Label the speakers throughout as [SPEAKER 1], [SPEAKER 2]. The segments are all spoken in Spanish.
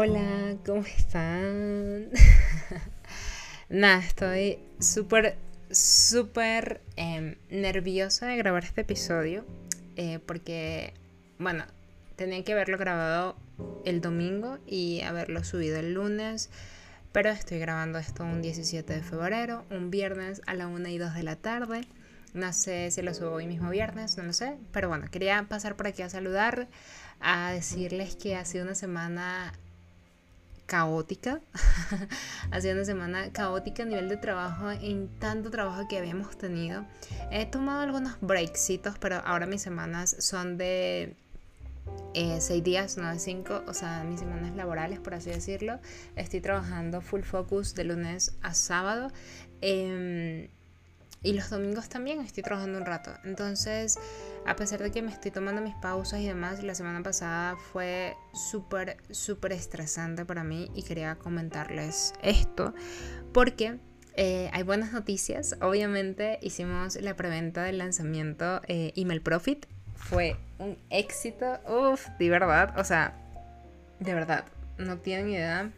[SPEAKER 1] Hola, ¿cómo están? Nada, estoy súper, súper em, nerviosa de grabar este episodio eh, porque, bueno, tenía que haberlo grabado el domingo y haberlo subido el lunes, pero estoy grabando esto un 17 de febrero, un viernes a la 1 y 2 de la tarde. No sé si lo subo hoy mismo viernes, no lo sé, pero bueno, quería pasar por aquí a saludar, a decirles que ha sido una semana caótica. ha sido una semana caótica a nivel de trabajo, en tanto trabajo que habíamos tenido. He tomado algunos breaksitos, pero ahora mis semanas son de eh, seis días, no de cinco, o sea, mis semanas laborales, por así decirlo. Estoy trabajando full focus de lunes a sábado. Em, y los domingos también estoy trabajando un rato. Entonces, a pesar de que me estoy tomando mis pausas y demás, la semana pasada fue súper, súper estresante para mí y quería comentarles esto porque eh, hay buenas noticias. Obviamente hicimos la preventa del lanzamiento eh, Email Profit. Fue un éxito. Uf, de verdad. O sea, de verdad, no tienen idea.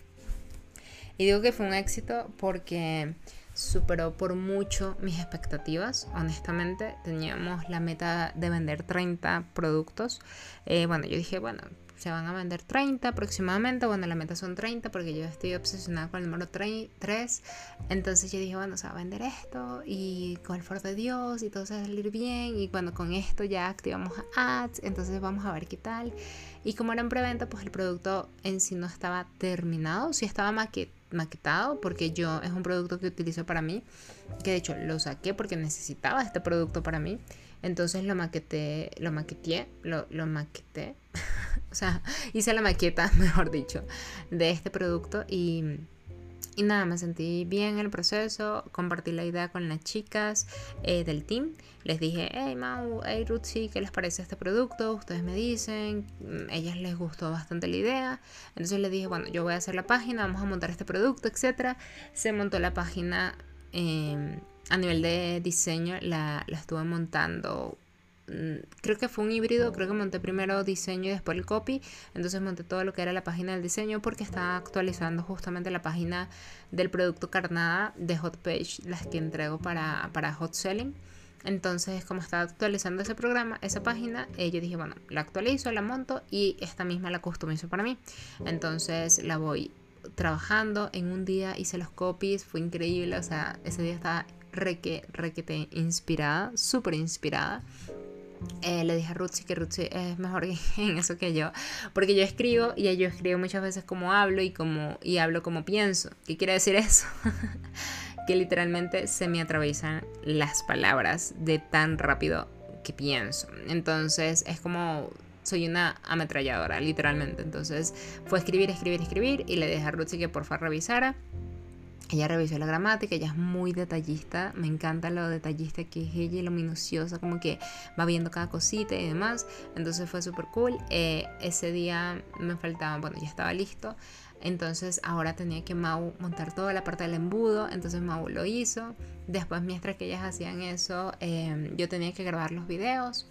[SPEAKER 1] Y digo que fue un éxito porque superó por mucho mis expectativas. Honestamente, teníamos la meta de vender 30 productos. Eh, bueno, yo dije, bueno, se van a vender 30 aproximadamente. Bueno, la meta son 30 porque yo estoy obsesionada con el número 3. Entonces yo dije, bueno, se va a vender esto y con el favor de Dios y todo se va a salir bien. Y cuando con esto ya activamos ads, entonces vamos a ver qué tal. Y como era en preventa, pues el producto en sí no estaba terminado, sí estaba maquetado maquetado porque yo es un producto que utilizo para mí, que de hecho lo saqué porque necesitaba este producto para mí. Entonces lo maqueté, lo maqueteé, lo, lo maqueté, o sea, hice la maqueta, mejor dicho, de este producto y y nada, me sentí bien en el proceso, compartí la idea con las chicas eh, del team. Les dije, hey Mau, hey Rutsi, ¿qué les parece este producto? Ustedes me dicen, mm, ellas les gustó bastante la idea. Entonces les dije, bueno, yo voy a hacer la página, vamos a montar este producto, etc. Se montó la página em, a nivel de diseño, la, la estuve montando creo que fue un híbrido, creo que monté primero diseño y después el copy, entonces monté todo lo que era la página del diseño porque estaba actualizando justamente la página del producto carnada de Hot Page, las que entrego para, para Hot Selling. Entonces, como estaba actualizando ese programa, esa página, eh, yo dije, bueno, la actualizo, la monto y esta misma la customizo para mí. Entonces la voy trabajando en un día, hice los copies, fue increíble, o sea, ese día estaba reque, requete inspirada, súper inspirada. Eh, le dije a Rutsi que Rutsi es mejor en eso que yo, porque yo escribo y yo escribo muchas veces como hablo y como y hablo como pienso. ¿Qué quiere decir eso? que literalmente se me atraviesan las palabras de tan rápido que pienso. Entonces es como soy una ametralladora, literalmente. Entonces fue escribir, escribir, escribir y le dije a Rutsi que por favor revisara ella revisó la gramática, ella es muy detallista, me encanta lo detallista que es ella y lo minuciosa, como que va viendo cada cosita y demás. Entonces fue súper cool. Eh, ese día me faltaba, bueno, ya estaba listo. Entonces ahora tenía que Mau montar toda la parte del embudo. Entonces Mau lo hizo. Después, mientras que ellas hacían eso, eh, yo tenía que grabar los videos.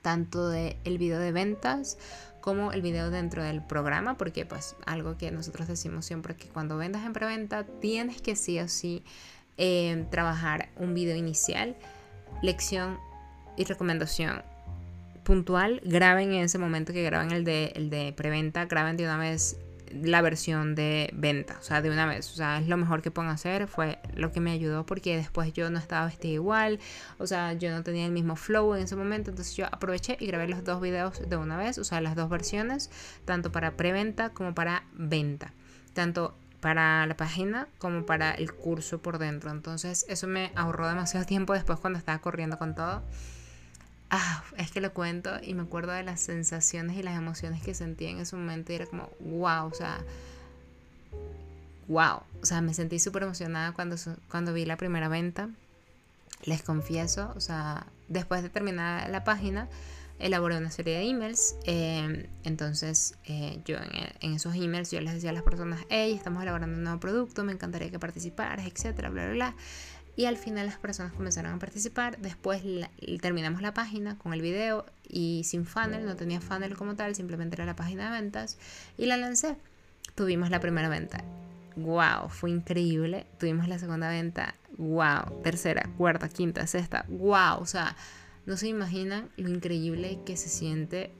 [SPEAKER 1] Tanto del el video de ventas como el video dentro del programa, porque pues algo que nosotros decimos siempre que cuando vendas en preventa tienes que sí o sí eh, trabajar un video inicial, lección y recomendación puntual, graben en ese momento que graben el de, el de preventa, graben de una vez la versión de venta, o sea, de una vez, o sea, es lo mejor que puedo hacer, fue lo que me ayudó porque después yo no estaba vestida igual, o sea, yo no tenía el mismo flow en ese momento, entonces yo aproveché y grabé los dos videos de una vez, o sea, las dos versiones, tanto para preventa como para venta, tanto para la página como para el curso por dentro, entonces eso me ahorró demasiado tiempo después cuando estaba corriendo con todo. Ah, es que lo cuento y me acuerdo de las sensaciones y las emociones que sentí en ese momento y era como, wow, o sea, wow, o sea, me sentí súper emocionada cuando, cuando vi la primera venta. Les confieso, o sea, después de terminar la página, elaboré una serie de emails. Em, entonces, eh, yo en, en, esos emails yo les decía a las personas, hey, estamos elaborando un nuevo producto, me encantaría que participaras, etcétera, bla, bla, bla. Y al final las personas comenzaron a participar. Después terminamos la página con el video y sin funnel, no tenía funnel como tal, simplemente era la página de ventas y la lancé. tuvimos la primera venta. ¡Wow! Fue increíble. Tuvimos la segunda venta. ¡Wow! Tercera, cuarta, quinta, sexta. ¡Wow! O sea, no se imaginan lo increíble que se siente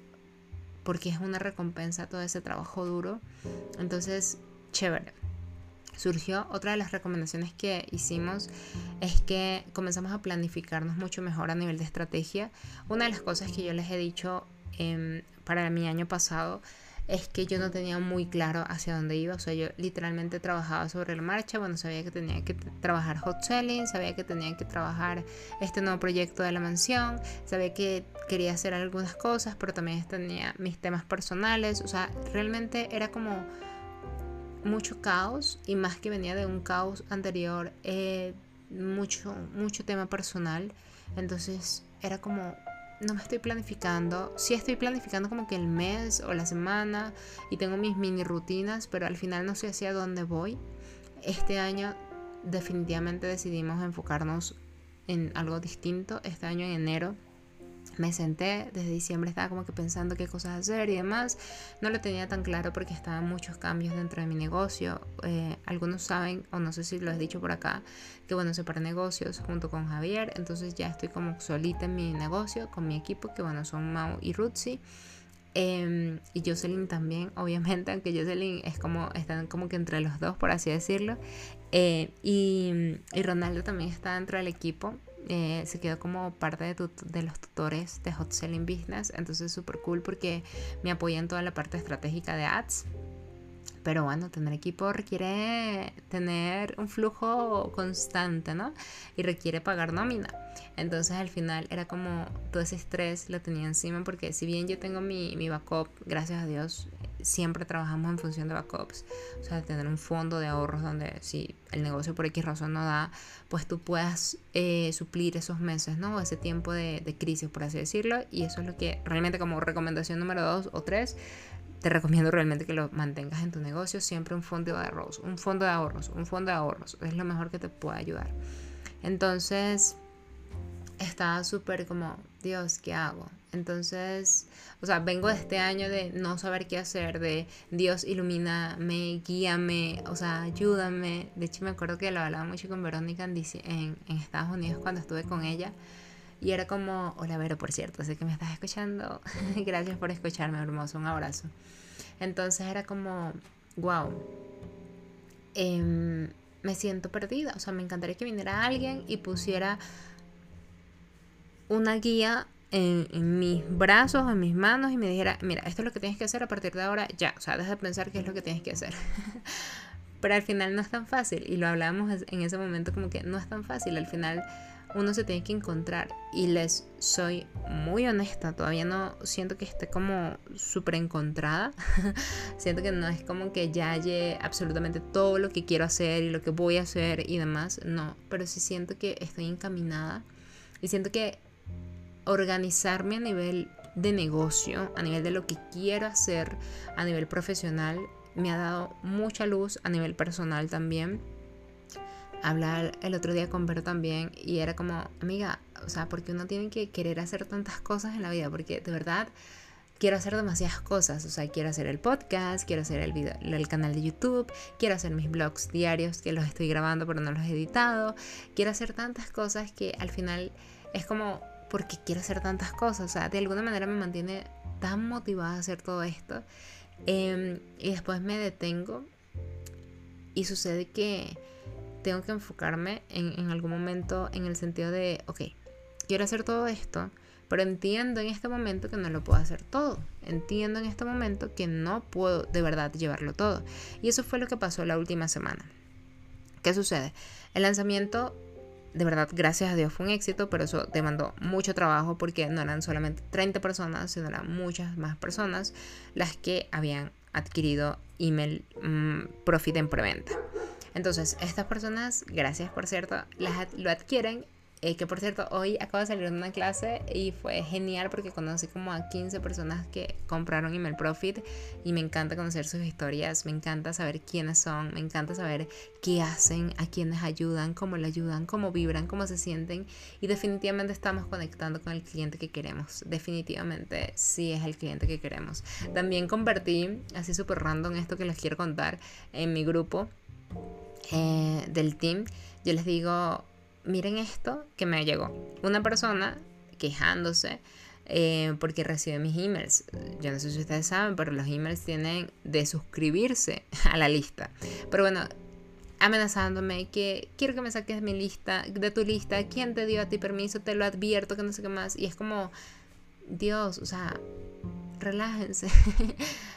[SPEAKER 1] porque es una recompensa todo ese trabajo duro. Entonces, chévere. Surgió otra de las recomendaciones que hicimos es que comenzamos a planificarnos mucho mejor a nivel de estrategia. Una de las cosas que yo les he dicho em, para mi año pasado es que yo no tenía muy claro hacia dónde iba. O sea, yo literalmente trabajaba sobre la marcha. Bueno, sabía que tenía que trabajar hot selling, sabía que tenía que trabajar este nuevo proyecto de la mansión, sabía que quería hacer algunas cosas, pero también tenía mis temas personales. O sea, realmente era como mucho caos y más que venía de un caos anterior, eh, mucho, mucho tema personal. Entonces era como no me estoy planificando. Sí estoy planificando como que el mes o la semana y tengo mis mini rutinas, pero al final no sé hacia dónde voy. Este año definitivamente decidimos enfocarnos en algo distinto. Este año en enero me senté, desde diciembre estaba como que pensando qué cosas hacer y demás. No lo tenía tan claro porque estaban muchos cambios dentro de mi negocio. Eh, algunos saben, o no sé si lo he dicho por acá, que bueno, separé negocios junto con Javier. Entonces ya estoy como solita en mi negocio con mi equipo, que bueno, son Mau y Rutsi. Em, y Jocelyn también, obviamente, aunque Jocelyn es como, están como que entre los dos, por así decirlo. Eh, y, y Ronaldo también está dentro del equipo. Eh, se quedó como parte de, los tutores de Hot Selling Business. Entonces súper cool porque me apoya en toda la parte estratégica de ads. Pero bueno, tener equipo requiere tener un flujo constante, ¿no? Y requiere pagar nómina. Entonces al final era como todo ese estrés lo tenía encima porque si bien yo tengo mi, mi backup, gracias a Dios, siempre trabajamos en función de backups. O sea, tener un fondo de ahorros donde si el negocio por X razón no da, pues tú puedas eh, suplir esos meses, ¿no? Ese tiempo de, crisis, por así decirlo. Y eso es lo que realmente como recomendación número dos o tres, te recomiendo realmente que lo mantengas en tu negocio. Siempre un fondo de ahorros, un fondo de ahorros, un fondo de ahorros. Es lo mejor que te puede ayudar. Entonces, estaba súper como, Dios, ¿qué hago? Entonces, o sea, vengo de este año de no saber qué hacer, de Dios ilumíname, guíame, o sea, ayúdame. De hecho, me acuerdo que lo hablaba mucho con Verónica en, en, en Estados Unidos cuando estuve con ella. Y era como, hola Vero, por cierto, sé que me estás escuchando. Gracias por escucharme, hermoso, un abrazo. Entonces era como, wow, em, me siento perdida. O sea, me encantaría que viniera alguien y pusiera una guía en, mis brazos, en mis manos y me dijera, mira, esto es lo que tienes que hacer a partir de ahora, ya, o sea, deja de pensar qué es lo que tienes que hacer. Pero al final no es tan fácil y lo hablamos en ese momento como que no es tan fácil, al final uno se tiene que encontrar y les soy muy honesta, todavía no siento que esté como súper encontrada, siento que no es como que ya haya absolutamente todo lo que quiero hacer y lo que voy a hacer y demás, no, pero sí siento que estoy encaminada y siento que organizarme a nivel de negocio, a nivel de lo que quiero hacer, a nivel profesional, me ha dado mucha luz a nivel personal también. Hablar el otro día con Vero también y era como, amiga, o sea, porque uno tiene que querer hacer tantas cosas en la vida, porque de verdad quiero hacer demasiadas cosas, o sea, quiero hacer el podcast, quiero hacer el, el canal de YouTube, quiero hacer mis blogs diarios que los estoy grabando pero no los he editado, quiero hacer tantas cosas que al final es como porque quiero hacer tantas cosas. O sea, de alguna manera me mantiene tan motivada a hacer todo esto. Em, y después me detengo y sucede que tengo que enfocarme en, en, algún momento en el sentido de, ok, quiero hacer todo esto, pero entiendo en este momento que no lo puedo hacer todo. Entiendo en este momento que no puedo de verdad llevarlo todo. Y eso fue lo que pasó la última semana. ¿Qué sucede? El lanzamiento de verdad, gracias a Dios fue un éxito, pero eso demandó mucho trabajo porque no eran solamente 30 personas, sino eran muchas más personas las que habían adquirido email mm, profit en preventa. Entonces, estas personas, gracias por cierto, las, lo adquieren Eh, que por cierto, hoy acabo de salir de una clase y fue genial porque conocí como a 15 personas que compraron Email Profit y me encanta conocer sus historias, me encanta saber quiénes son, me encanta saber qué hacen, a quiénes ayudan, cómo le ayudan, cómo vibran, cómo se sienten y definitivamente estamos conectando con el cliente que queremos. Definitivamente sí es el cliente que queremos. También convertí, así súper random, esto que les quiero contar en mi grupo eh, del team. Yo les digo miren esto que me llegó. Una persona quejándose eh, porque recibe mis emails. Yo no sé si ustedes saben, pero los emails tienen de suscribirse a la lista. Pero bueno, amenazándome que quiero que me saques mi lista, de tu lista, quién te dio a ti permiso, te lo advierto, que no sé qué más. Y es como, Dios, o sea, relájense.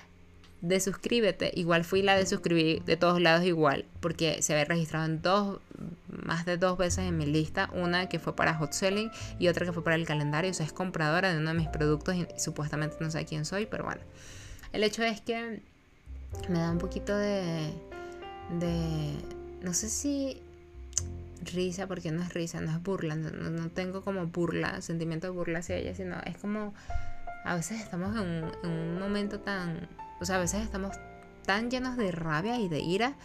[SPEAKER 1] de suscríbete, igual fui la de suscribir de todos lados igual, porque se había registrado en dos, más de dos veces en mi lista, una que fue para hot selling y otra que fue para el calendario, o sea, es compradora de uno de mis productos y, supuestamente no sé quién soy, pero bueno. El hecho es que me da un poquito de, de, no sé si risa, porque no es risa, no es burla, no, tengo como burla, sentimiento de burla hacia ella, sino es como, a veces estamos en un momento tan o sea, a veces estamos tan llenos de rabia y de ira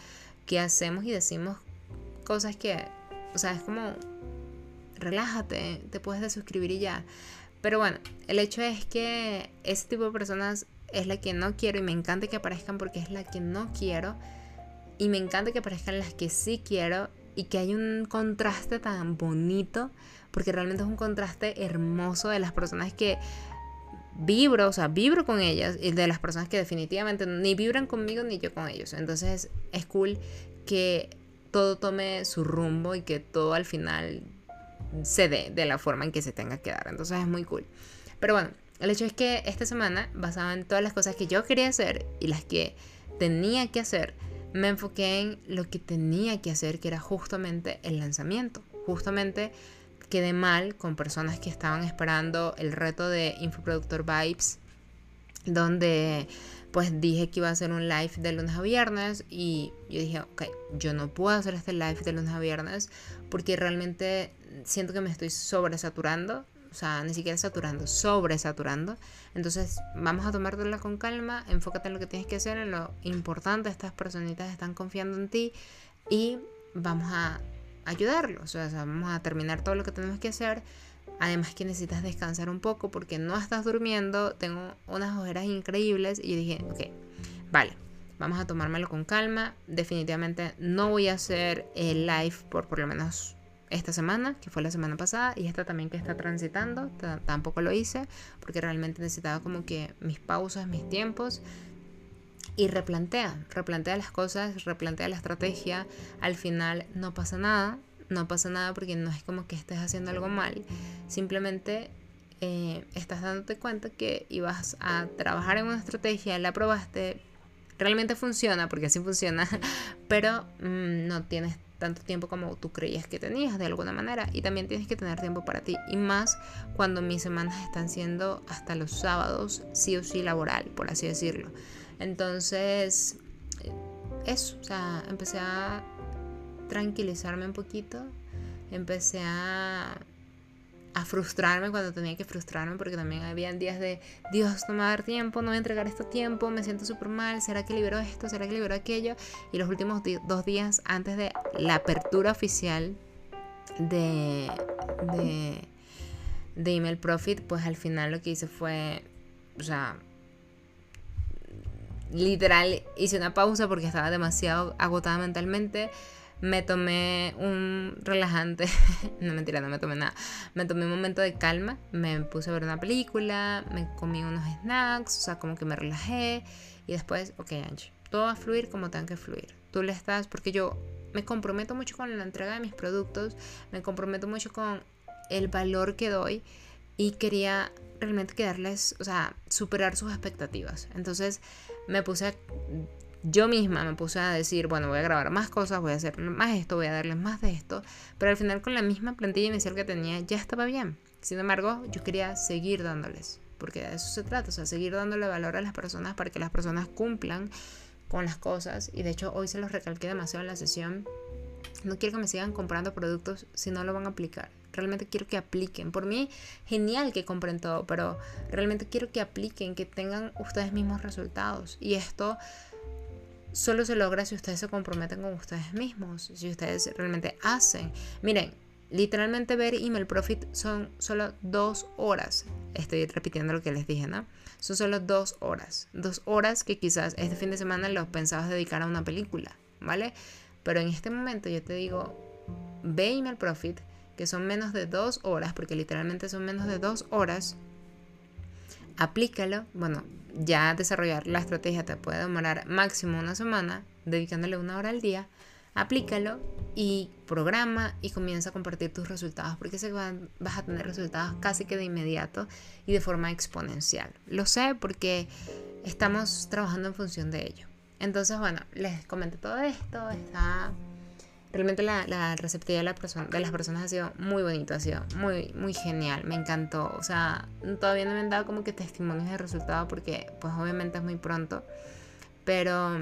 [SPEAKER 1] que hacemos y decimos cosas que, o sea, es como, relájate, te puedes desuscribir y ya. Pero bueno, el hecho es que ese tipo de personas es la que no quiero y me encanta que aparezcan porque es la que no quiero. Y me encanta que aparezcan las que sí quiero y que hay un contraste tan bonito, porque realmente es un contraste hermoso de las personas que vibro, o sea, vibro con ellas y de las personas que definitivamente ni vibran conmigo ni yo con ellos. Entonces es cool que todo tome su rumbo y que todo al final se dé de la forma en que se tenga que dar. Entonces es muy cool. Pero bueno, el hecho es que esta semana, basada en todas las cosas que yo quería hacer y las que tenía que hacer, me enfoqué en lo que tenía que hacer, que era justamente el lanzamiento. Justamente quedé mal con personas que estaban esperando el reto de Infoproductor Vibes, donde pues dije que iba a hacer un live de lunes a viernes y yo dije, ok, yo no puedo hacer este live de lunes a viernes porque realmente siento que me estoy sobresaturando, o sea, ni siquiera saturando, sobresaturando. Entonces, vamos a tomártela con calma, enfócate en lo que tienes que hacer, en lo importante, estas personitas están confiando en ti y vamos a ayudarlos. O sea, vamos a terminar todo lo que tenemos que hacer. Además que necesitas descansar un poco porque no estás durmiendo. Tengo unas ojeras increíbles y dije, ok, vale, vamos a tomármelo con calma. Definitivamente no voy a hacer el live por por lo menos esta semana, que fue la semana pasada, y esta también que está transitando, tampoco lo hice porque realmente necesitaba como que mis pausas, mis tiempos y replantea, replantea las cosas, replantea la estrategia. Al final no pasa nada, no pasa nada porque no es como que estés haciendo algo mal, simplemente eh, estás dándote cuenta que ibas a trabajar en una estrategia, la probaste, realmente funciona, porque así funciona, pero mm, no tienes tanto tiempo como tú creías que tenías de alguna manera y también tienes que tener tiempo para ti y más cuando mis semanas están siendo hasta los sábados sí o sí laboral por así decirlo entonces, eso, o sea, empecé a tranquilizarme un poquito, empecé a, a frustrarme cuando tenía que frustrarme, porque también había días de, Dios, no me va a dar tiempo, no voy a entregar esto tiempo, me siento súper mal, ¿será que libero esto? ¿Será que libero aquello? Y los últimos dos días antes de la apertura oficial de, de, de Email Profit, pues al final lo que hice fue, o sea, literal hice una pausa porque estaba demasiado agotada mentalmente. Me tomé un relajante, no mentira, no me tomé nada. Me tomé un momento de calma, me puse a ver una película, me comí unos snacks, o sea, como que me relajé y después, ok, Angie, todo va a fluir como tenga que fluir. Tú le estás, porque yo me comprometo mucho con la entrega de mis productos, me comprometo mucho con el valor que doy y quería realmente quedarles, o sea, superar sus expectativas. Entonces, me puse a, yo misma me puse a decir, bueno, voy a grabar más cosas, voy a hacer más esto, voy a darles más de esto, pero al final con la misma plantilla inicial que tenía ya estaba bien. Sin embargo, yo quería seguir dándoles, porque de eso se trata, o sea, seguir dándole valor a las personas para que las personas cumplan con las cosas y de hecho hoy se los recalqué demasiado en la sesión. No quiero que me sigan comprando productos si no lo van a aplicar realmente quiero que apliquen. Por mí, genial que compren todo, pero realmente quiero que apliquen, que tengan ustedes mismos resultados. Y esto solo se logra si ustedes se comprometen con ustedes mismos, si ustedes realmente hacen. Miren, literalmente ver email profit son solo dos horas. Estoy repitiendo lo que les dije, ¿no? Son solo dos horas. Dos horas que quizás este fin de semana los pensabas dedicar a una película, ¿vale? Pero en este momento yo te digo, ve email profit, que son menos de dos horas, porque literalmente son menos de dos horas. Aplícalo. Bueno, ya desarrollar la estrategia te puede demorar máximo una semana, dedicándole una hora al día. Aplícalo y programa y comienza a compartir tus resultados, porque que vas a tener resultados casi que de inmediato y de forma exponencial. Lo sé porque estamos trabajando en función de ello. Entonces, bueno, les comenté todo esto. Está. Realmente la, la receptividad de, la persona, de las personas ha sido muy bonito, ha sido muy, muy genial, me encantó. O sea, todavía no me han dado como que testimonios de resultado porque pues obviamente es muy pronto. Pero,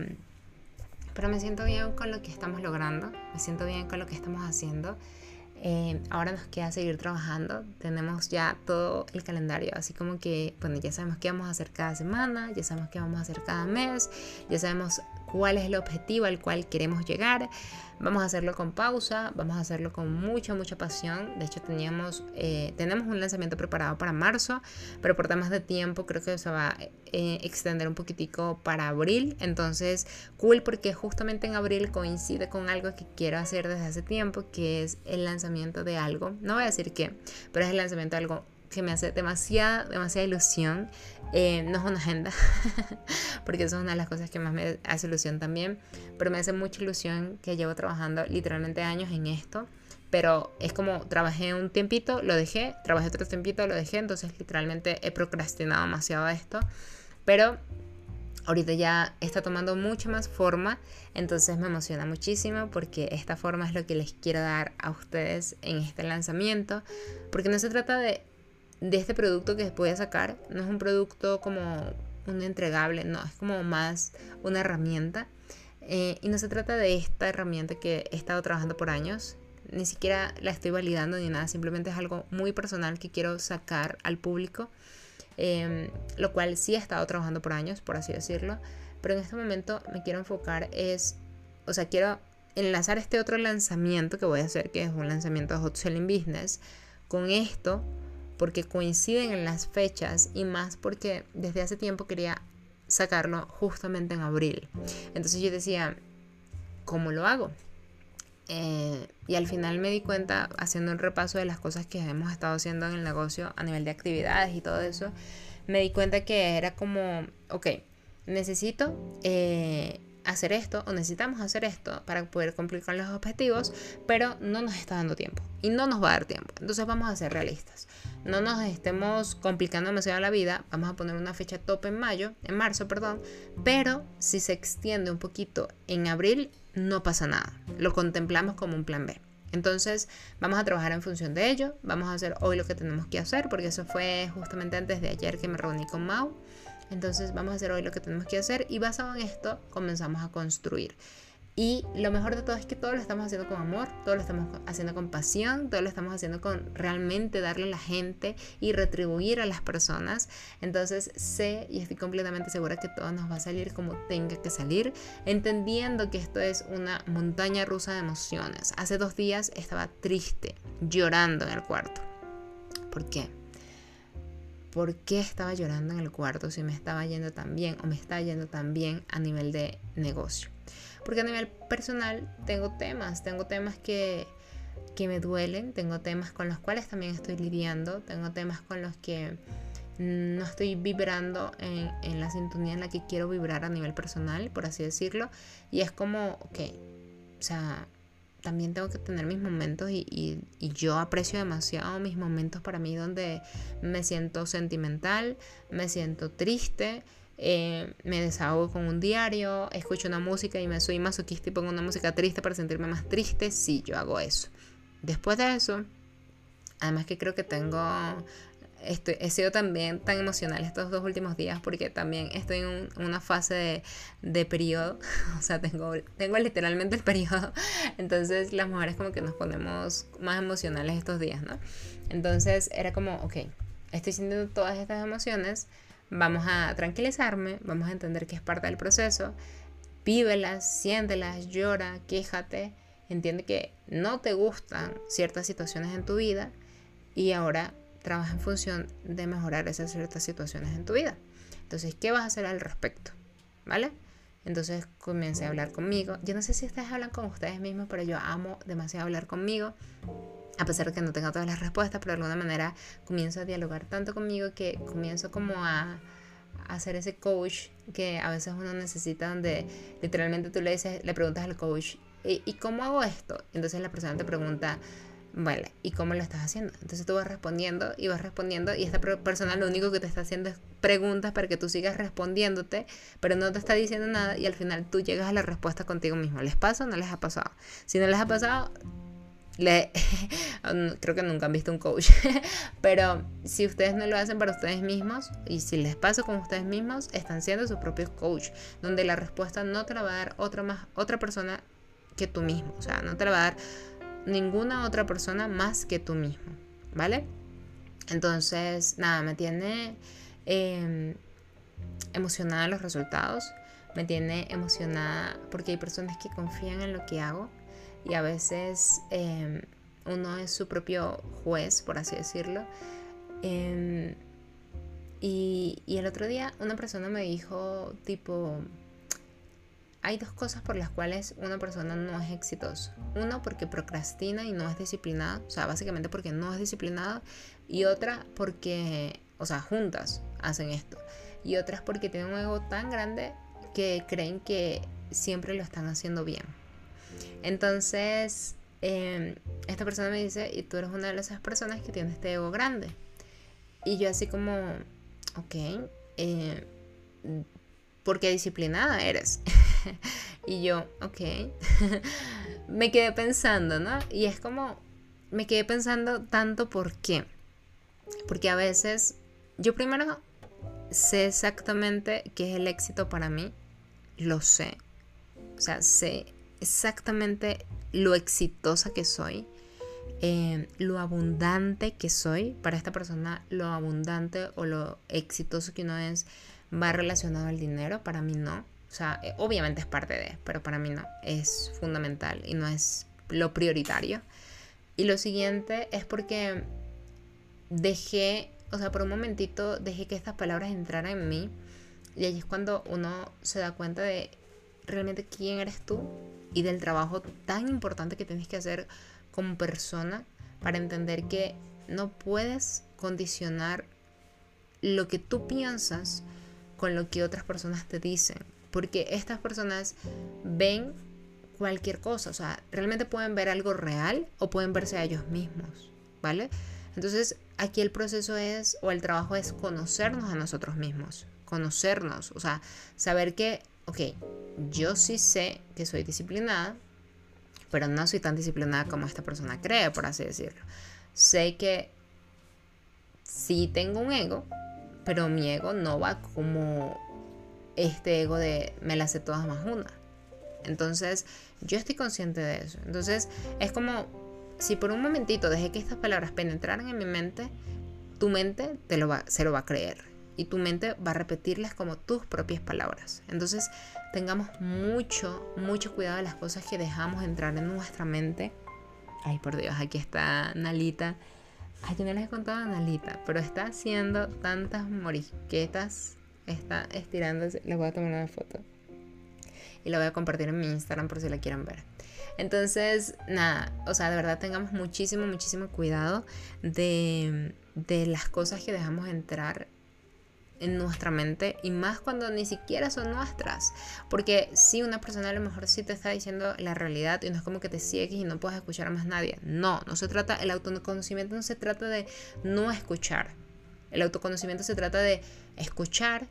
[SPEAKER 1] pero me siento bien con lo que estamos logrando, me siento bien con lo que estamos haciendo. Eh, ahora nos queda seguir trabajando. Tenemos ya todo el calendario, así como que, bueno, ya sabemos qué vamos a hacer cada semana, ya sabemos qué vamos a hacer cada mes, ya sabemos cuál es el objetivo al cual queremos llegar. Vamos a hacerlo con pausa, vamos a hacerlo con mucha, mucha pasión. De hecho, teníamos, eh, tenemos un lanzamiento preparado para marzo, pero por temas de tiempo creo que se va a eh, extender un poquitico para abril. Entonces, cool porque justamente en abril coincide con algo que quiero hacer desde hace tiempo, que es el lanzamiento de algo. No voy a decir qué, pero es el lanzamiento de algo que me hace demasiada, demasiada ilusión. Eh, no es una agenda, porque eso es una de las cosas que más me hace ilusión también, pero me hace mucha ilusión que llevo trabajando literalmente años en esto, pero es como trabajé un tiempito, lo dejé, trabajé otro tiempito, lo dejé, entonces literalmente he procrastinado demasiado esto, pero ahorita ya está tomando mucha más forma, entonces me emociona muchísimo porque esta forma es lo que les quiero dar a ustedes en este lanzamiento, porque no se trata de de este producto que voy a sacar. No es un producto como un entregable, no, es como más una herramienta. Eh, y no se trata de esta herramienta que he estado trabajando por años. Ni siquiera la estoy validando ni nada, simplemente es algo muy personal que quiero sacar al público. Em, lo cual sí he estado trabajando por años, por así decirlo. Pero en este momento me quiero enfocar es, o sea, quiero enlazar este otro lanzamiento que voy a hacer, que es un lanzamiento de Hot Selling Business, con esto porque coinciden en las fechas y más porque desde hace tiempo quería sacarlo justamente en abril. Entonces yo decía, ¿cómo lo hago? Eh, y al final me di cuenta, haciendo un repaso de las cosas que hemos estado haciendo en el negocio a nivel de actividades y todo eso, me di cuenta que era como, ok, necesito eh, hacer esto o necesitamos hacer esto para poder cumplir con los objetivos, pero no nos está dando tiempo y no nos va a dar tiempo. Entonces vamos a ser realistas. No nos estemos complicando demasiado la vida. Vamos a poner una fecha top en mayo, en marzo, perdón, pero si se extiende un poquito en abril, no pasa nada. Lo contemplamos como un plan B. Entonces vamos a trabajar en función de ello, vamos a hacer hoy lo que tenemos que hacer, porque eso fue justamente antes de ayer que me reuní con Mau. Entonces vamos a hacer hoy lo que tenemos que hacer y basado en esto comenzamos a construir. Y lo mejor de todo es que todo lo estamos haciendo con amor, todo lo estamos haciendo con pasión, todo lo estamos haciendo con realmente darle a la gente y retribuir a las personas. Entonces sé y estoy completamente segura que todo nos va a salir como tenga que salir, entendiendo que esto es una montaña rusa de emociones. Hace dos días estaba triste, llorando en el cuarto. ¿Por qué? ¿Por qué estaba llorando en el cuarto si me estaba yendo tan bien o me está yendo tan bien a nivel de negocio? Porque a nivel personal tengo temas, tengo temas que, me duelen, tengo temas con los cuales también estoy lidiando, tengo temas con los que no estoy vibrando en, la sintonía en la que quiero vibrar a nivel personal, por así decirlo. Y es como, ok, o sea, también tengo que tener mis momentos y, yo aprecio demasiado mis momentos para mí donde me siento sentimental, me siento triste, eh, me desahogo con un diario, escucho una música y me soy masoquista y pongo una música triste para sentirme más triste, sí, yo hago eso. Después de eso, además que creo que tengo estoy, he sido también tan emocional estos dos últimos días porque también estoy en una fase de, de, periodo, o sea, tengo, tengo literalmente el periodo, entonces las mujeres como que nos ponemos más emocionales estos días, ¿no? Entonces era como, ok, estoy sintiendo todas estas emociones, vamos a tranquilizarme, vamos a entender que es parte del proceso, vívelas, siéntelas, llora, quéjate, entiende que no te gustan ciertas situaciones en tu vida y ahora trabaja en función de mejorar esas ciertas situaciones en tu vida. Entonces, ¿qué vas a hacer al respecto? ¿Vale? Entonces comience a hablar conmigo. Yo no sé si ustedes hablan con ustedes mismos, pero yo amo demasiado hablar conmigo. A pesar de que no tenga todas las respuestas, pero de alguna manera comienzo a dialogar tanto conmigo que comienzo como a, hacer ese coach que a veces uno necesita donde literalmente tú le dices, le preguntas al coach, ¿y, cómo hago esto? Entonces la persona te pregunta, vale, ¿y cómo lo estás haciendo? Entonces tú vas respondiendo y vas respondiendo y esta persona lo único que te está haciendo es preguntas para que tú sigas respondiéndote, pero no te está diciendo nada y al final tú llegas a la respuesta contigo mismo. ¿Les pasa o no les ha pasado? Si no les ha pasado, le, creo que nunca han visto un coach, pero si ustedes no lo hacen para ustedes mismos y si les pasa con ustedes mismos, están siendo sus propios coach, donde la respuesta no te la va a dar otra, más, otra persona que tú mismo, o sea, no te la va a dar ninguna otra persona más que tú mismo, ¿vale? Entonces, nada, me tiene em, emocionada los resultados, me tiene emocionada porque hay personas que confían en lo que hago y a veces em, uno es su propio juez, por así decirlo. Em, y, y el otro día una persona me dijo tipo, hay dos cosas por las cuales una persona no es exitosa. Uno, porque procrastina y no es disciplinada, o sea, básicamente porque no es disciplinada. Y otra, porque, o sea, juntas hacen esto. Y otra es porque tienen un ego tan grande que creen que siempre lo están haciendo bien. Entonces, em, esta persona me dice, y tú eres una de esas personas que tiene este ego grande. Y yo así como, ok, eh, porque disciplinada eres. y yo, ok. me quedé pensando, ¿no? Y es como, me quedé pensando tanto por qué. Porque a veces, yo primero sé exactamente qué es el éxito para mí. Lo sé. O sea, sé exactamente lo exitosa que soy. Eh, lo abundante que soy. Para esta persona, lo abundante o lo exitoso que uno es va relacionado al dinero. Para mí no. O sea, eh, obviamente es parte de, pero para mí no, es fundamental y no es lo prioritario. Y lo siguiente es porque dejé, o sea, por un momentito dejé que estas palabras entraran en mí y ahí es cuando uno se da cuenta de realmente quién eres tú y del trabajo tan importante que tienes que hacer como persona para entender que no puedes condicionar lo que tú piensas con lo que otras personas te dicen porque estas personas ven cualquier cosa, o sea, realmente pueden ver algo real o pueden verse a ellos mismos, ¿vale? Entonces, aquí el proceso es, o el trabajo es conocernos a nosotros mismos, conocernos, o sea, saber que, ok, yo sí sé que soy disciplinada, pero no soy tan disciplinada como esta persona cree, por así decirlo. Sé que sí tengo un ego, pero mi ego no va como este ego de me la sé todas más una. Entonces, yo estoy consciente de eso. Entonces, es como si por un momentito dejé que estas palabras penetraran en mi mente, tu mente te lo va, se lo va a creer. Y tu mente va a repetirlas como tus propias palabras. Entonces, tengamos mucho, mucho cuidado de las cosas que dejamos entrar en nuestra mente. Ay, por Dios, aquí está Nalita. Ay, yo no les he contado a Nalita, pero está haciendo tantas morisquetas está estirándose. Les voy a tomar una foto. Y la voy a compartir en mi Instagram por si la quieren ver. Entonces, nada, o sea, de verdad tengamos muchísimo, muchísimo cuidado de, de las cosas que dejamos entrar en nuestra mente y más cuando ni siquiera son nuestras. Porque si una persona a lo mejor sí te está diciendo la realidad y no es como que te sigues y no puedes escuchar a más nadie. No, no se trata, el autoconocimiento no se trata de no escuchar. El autoconocimiento se trata de escuchar,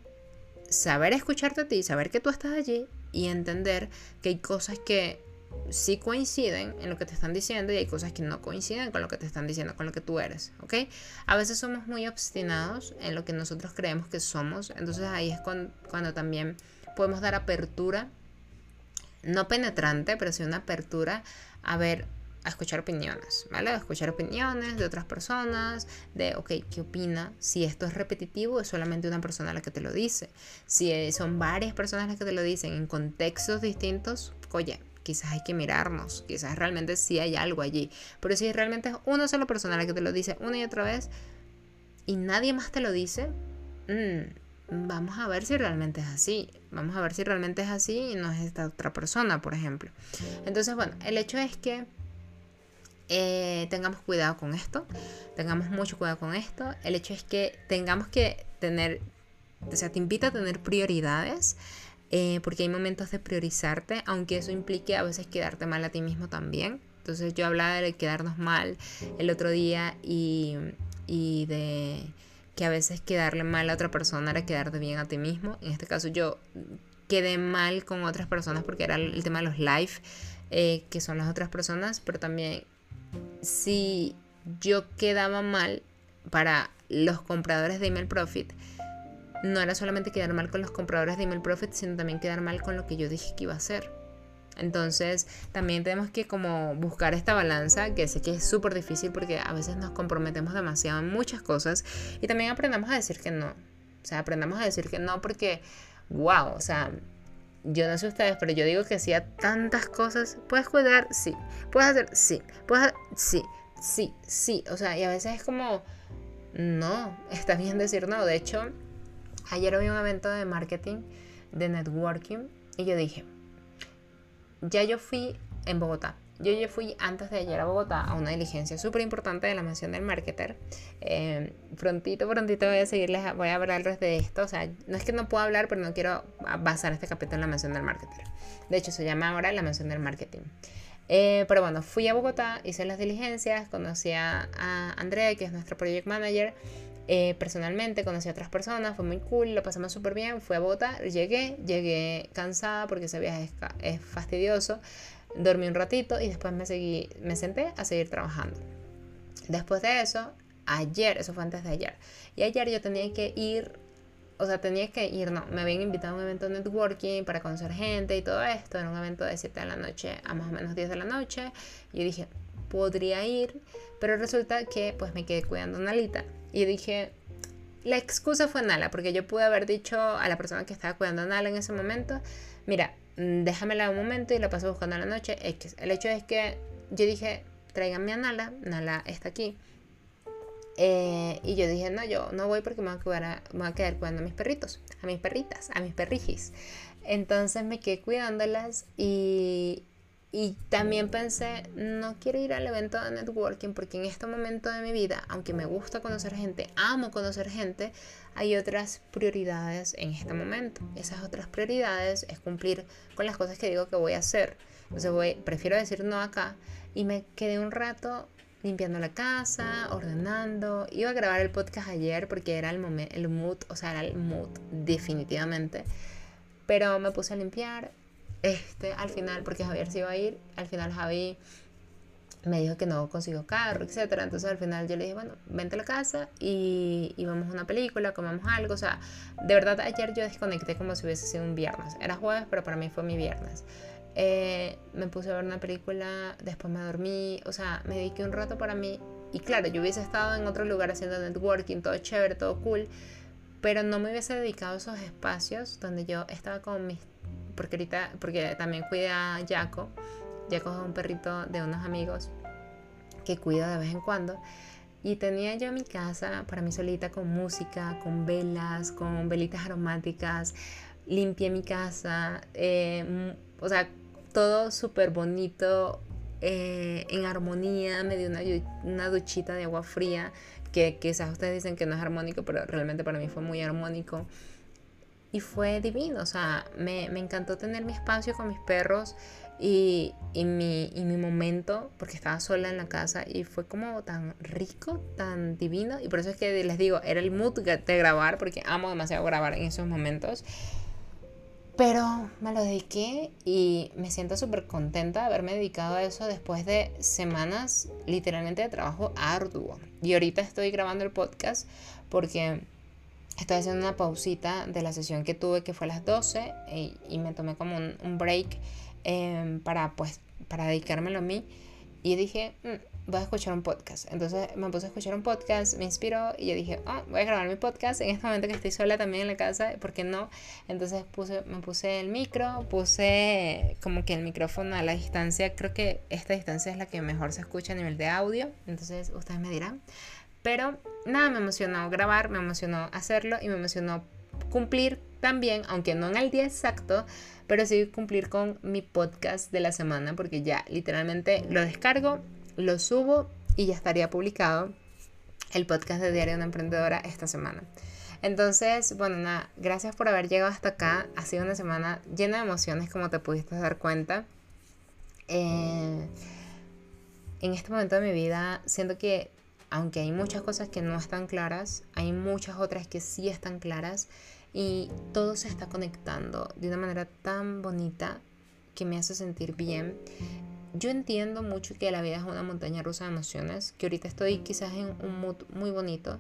[SPEAKER 1] saber escucharte a ti, saber que tú estás allí y entender que hay cosas que sí coinciden en lo que te están diciendo y hay cosas que no coinciden con lo que te están diciendo, con lo que tú eres, ¿ok? A veces somos muy obstinados en lo que nosotros creemos que somos, entonces ahí es cuando, cuando también podemos dar apertura, no penetrante, pero sí una apertura a ver, a escuchar opiniones, ¿vale? A escuchar opiniones de otras personas, de, ok, ¿qué opina? Si esto es repetitivo, es solamente una persona la que te lo dice. Si son varias personas las que te lo dicen en contextos distintos, oye, quizás hay que mirarnos, quizás realmente sí hay algo allí. Pero si realmente es una sola persona la que te lo dice una y otra vez y nadie más te lo dice, mm, vamos a ver si realmente es así. Vamos a ver si realmente es así y no es esta otra persona, por ejemplo. Entonces, bueno, el hecho es que eh, tengamos cuidado con esto, tengamos mucho cuidado con esto. El hecho es que tengamos que tener, o sea, te invito a tener prioridades. Eh, porque hay momentos de priorizarte, aunque eso implique a veces quedarte mal a ti mismo también. Entonces yo hablaba de quedarnos mal el otro día y, y de que a veces quedarle mal a otra persona era quedarte bien a ti mismo. En este caso yo quedé mal con otras personas porque era el tema de los live, eh, que son las otras personas, pero también si yo quedaba mal para los compradores de email profit, no era solamente quedar mal con los compradores de email profit, sino también quedar mal con lo que yo dije que iba a hacer. Entonces también tenemos que como buscar esta balanza, que sé que es súper difícil porque a veces nos comprometemos demasiado en muchas cosas y también aprendamos a decir que no. O sea, aprendamos a decir que no porque, wow, o sea, yo no sé ustedes, pero yo digo que si a tantas cosas, puedes cuidar, sí, puedes hacer, sí, puedes, sí, sí, sí, o sea, y a veces es como, no, está bien decir no, de hecho, Ayer había un evento de marketing, de networking, y yo dije, ya yo fui en Bogotá. Yo ya fui antes de ayer a Bogotá a una diligencia súper importante de la mención del marketer. Eh, prontito, prontito voy a seguirles, voy a hablarles de esto. O sea, no es que no pueda hablar, pero no quiero basar este capítulo en la mención del marketer. De hecho, se llama ahora la mención del marketing. Eh, pero bueno, fui a Bogotá, hice las diligencias, conocí a Andrea, que es nuestro project manager, eh, personalmente conocí a otras personas, fue muy cool, lo pasamos súper bien, fui a Bogotá, llegué, llegué cansada porque ese viaje es, fastidioso, dormí un ratito y después me, seguí, me senté a seguir trabajando. Después de eso, ayer, eso fue antes de ayer, y ayer yo tenía que ir, o sea, tenía que ir, no, me habían invitado a un evento de networking para conocer gente y todo esto, era un evento de 7 de la noche a más o menos 10 de la noche, y yo dije, podría ir, pero resulta que pues me quedé cuidando a Nalita y dije, la excusa fue Nala, porque yo pude haber dicho a la persona que estaba cuidando a Nala en ese momento, mira, déjamela un momento y la paso buscando a la noche. El hecho es que yo dije, tráiganme a Nala, Nala está aquí. Eh, y yo dije, no, yo no voy porque me voy, a me voy a quedar cuidando a mis perritos, a mis perritas, a mis perrijis. Entonces me quedé cuidándolas y, y también pensé, no quiero ir al evento de networking porque en este momento de mi vida, aunque me gusta conocer gente, amo conocer gente, hay otras prioridades en este momento. Esas otras prioridades es cumplir con las cosas que digo que voy a hacer. Entonces voy, prefiero decir no acá y me quedé un rato limpiando la casa, ordenando. Iba a grabar el podcast ayer porque era el, el mood, o sea, era el mood definitivamente. Pero me puse a limpiar, este, al final, porque Javier se iba a ir, al final Javi me dijo que no consiguió carro, etcétera. Entonces al final yo le dije, bueno, vente a la casa y, y vamos a una película, comemos algo. O sea, de verdad ayer yo desconecté como si hubiese sido un viernes. Era jueves, pero para mí fue mi viernes. Eh, me puse a ver una película, después me dormí, o sea, me dediqué un rato para mí. Y claro, yo hubiese estado en otro lugar haciendo networking, todo chévere, todo cool, pero no me hubiese dedicado a esos espacios donde yo estaba con mis porque ahorita, porque también cuida a Jaco. Jaco es un perrito de unos amigos que cuida de vez en cuando. Y tenía yo mi casa para mí solita con música, con velas, con velitas aromáticas. Limpié mi casa. Eh, o sea, todo súper bonito, eh, en armonía. Me dio una, una duchita de agua fría que quizás ustedes dicen que no es armónico, pero realmente para mí fue muy armónico y fue divino, o sea, me, encantó tener mi espacio con mis perros y, mi, y mi momento, porque estaba sola en la casa y fue como tan rico, tan divino, y por eso es que les digo, era el mood de grabar, porque amo demasiado grabar en esos momentos. Pero me lo dediqué y me siento súper contenta de haberme dedicado a eso después de semanas literalmente de trabajo arduo. Y ahorita estoy grabando el podcast porque estoy haciendo una pausita de la sesión que tuve que fue a las 12 y, me tomé como un, break em, para pues para dedicármelo a mí. Y dije, mm, voy a escuchar un podcast. Entonces me puse a escuchar un podcast, me inspiró y yo dije, ah, voy a grabar mi podcast en este momento que estoy sola también en la casa, ¿por qué no? Entonces puse, me puse el micro, puse como que el micrófono a la distancia, creo que esta distancia es la que mejor se escucha a nivel de audio, entonces ustedes me dirán. Pero nada, me emocionó grabar, me emocionó hacerlo y me emocionó cumplir también, aunque no en el día exacto, pero sí cumplir con mi podcast de la semana, porque ya literalmente lo descargo, lo subo y ya estaría publicado el podcast de Diario de una Emprendedora esta semana. Entonces, bueno, nada, gracias por haber llegado hasta acá. Ha sido una semana llena de emociones, como te pudiste dar cuenta. Eh, en este momento de mi vida, siento que, aunque hay muchas cosas que no están claras, hay muchas otras que sí están claras y todo se está conectando de una manera tan bonita que me hace sentir bien yo entiendo mucho que la vida es una montaña rusa de emociones, que ahorita estoy quizás en un mood muy bonito,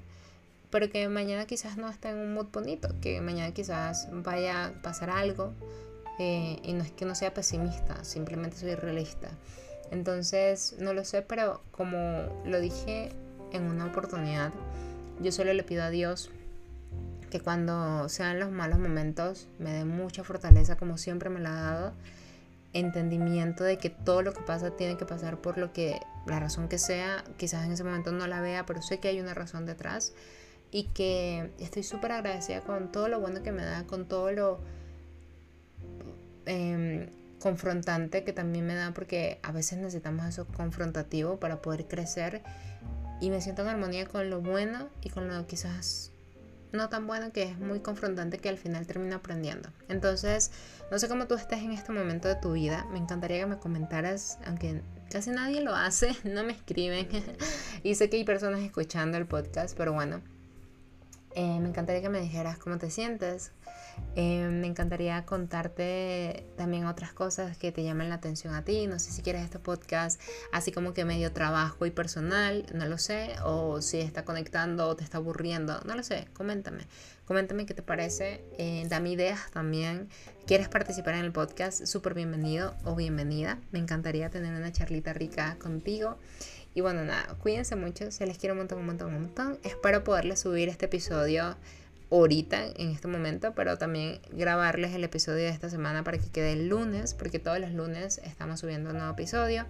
[SPEAKER 1] pero que mañana quizás no esté en un mood bonito, que mañana quizás vaya a pasar algo eh, y no es que no sea pesimista, simplemente soy realista. Entonces, no lo sé, pero como lo dije en una oportunidad, yo solo le pido a Dios que cuando sean los malos momentos me dé mucha fortaleza como siempre me la ha dado entendimiento de que todo lo que pasa tiene que pasar por lo que la razón que sea, quizás en ese momento no la vea, pero sé que hay una razón detrás y que estoy súper agradecida con todo lo bueno que me da, con todo lo em, confrontante que también me da, porque a veces necesitamos eso confrontativo para poder crecer y me siento en armonía con lo bueno y con lo quizás no tan bueno que es muy confrontante que al final termino aprendiendo. Entonces, no sé cómo tú estés en este momento de tu vida. Me encantaría que me comentaras, aunque casi nadie lo hace, no me escriben. y sé que hay personas escuchando el podcast, pero bueno, eh, me encantaría que me dijeras cómo te sientes, eh, me encantaría contarte también otras cosas que te llamen la atención a ti. No sé si quieres este podcast así como que medio trabajo y personal, no lo sé. O si está conectando o te está aburriendo, no lo sé. Coméntame. Coméntame qué te parece. Eh, dame ideas también. ¿Quieres participar en el podcast? Súper bienvenido o bienvenida. Me encantaría tener una charlita rica contigo. Y bueno, nada, cuídense mucho. Se les quiero un montón, un montón, un montón. Espero poderles subir este episodio ahorita, en este momento, pero también grabarles el episodio de esta semana para que quede el lunes, porque todos los lunes estamos subiendo un nuevo episodio.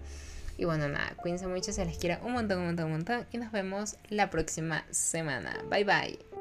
[SPEAKER 1] Y bueno, nada, cuídense mucho, se les quiere un montón, un montón, un montón. Y nos vemos la próxima semana. Bye bye.